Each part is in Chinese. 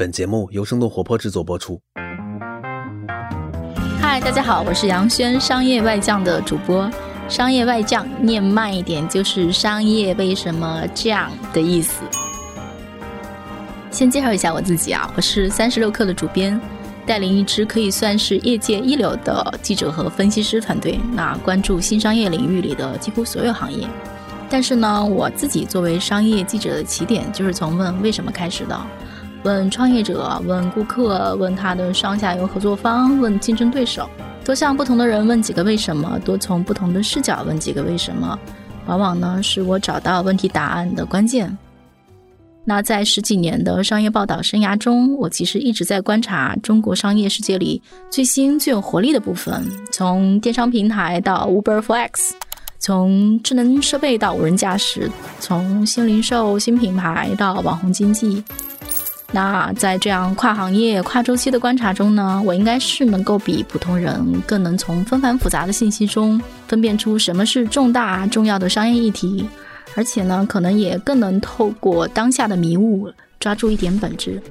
本节目由生动活泼制作播出。嗨，大家好，我是杨轩，商业外将的主播。商业外将念慢一点就是商业为什么这样的意思。先介绍一下我自己啊，我是三十六氪的主编，带领一支可以算是业界一流的记者和分析师团队，那关注新商业领域里的几乎所有行业。但是呢，我自己作为商业记者的起点，就是从问为什么开始的。问创业者，问顾客，问他的上下游合作方，问竞争对手，多向不同的人问几个为什么，多从不同的视角问几个为什么，往往呢是我找到问题答案的关键。那在十几年的商业报道生涯中，我其实一直在观察中国商业世界里最新最有活力的部分，从电商平台到 Uber Flex，从智能设备到无人驾驶，从新零售新品牌到网红经济。那在这样跨行业、跨周期的观察中呢，我应该是能够比普通人更能从纷繁复杂的信息中分辨出什么是重大重要的商业议题，而且呢，可能也更能透过当下的迷雾抓住一点本质。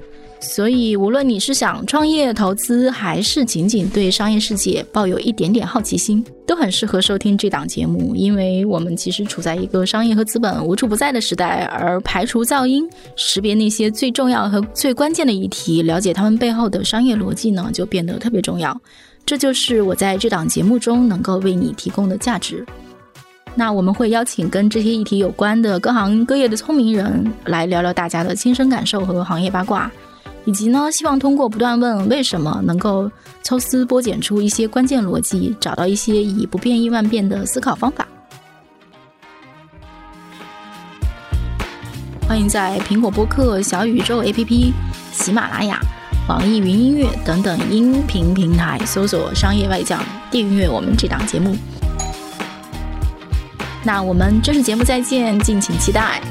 所以，无论你是想创业、投资，还是仅仅对商业世界抱有一点点好奇心，都很适合收听这档节目。因为我们其实处在一个商业和资本无处不在的时代，而排除噪音，识别那些最重要和最关键的议题，了解他们背后的商业逻辑呢，就变得特别重要。这就是我在这档节目中能够为你提供的价值。那我们会邀请跟这些议题有关的各行各业的聪明人来聊聊大家的亲身感受和行业八卦。以及呢，希望通过不断问为什么，能够抽丝剥茧出一些关键逻辑，找到一些以不变应万变的思考方法。欢迎在苹果播客、小宇宙 APP、喜马拉雅、网易云音乐等等音频平台搜索“商业外教”，订阅我们这档节目。那我们正式节目再见，敬请期待。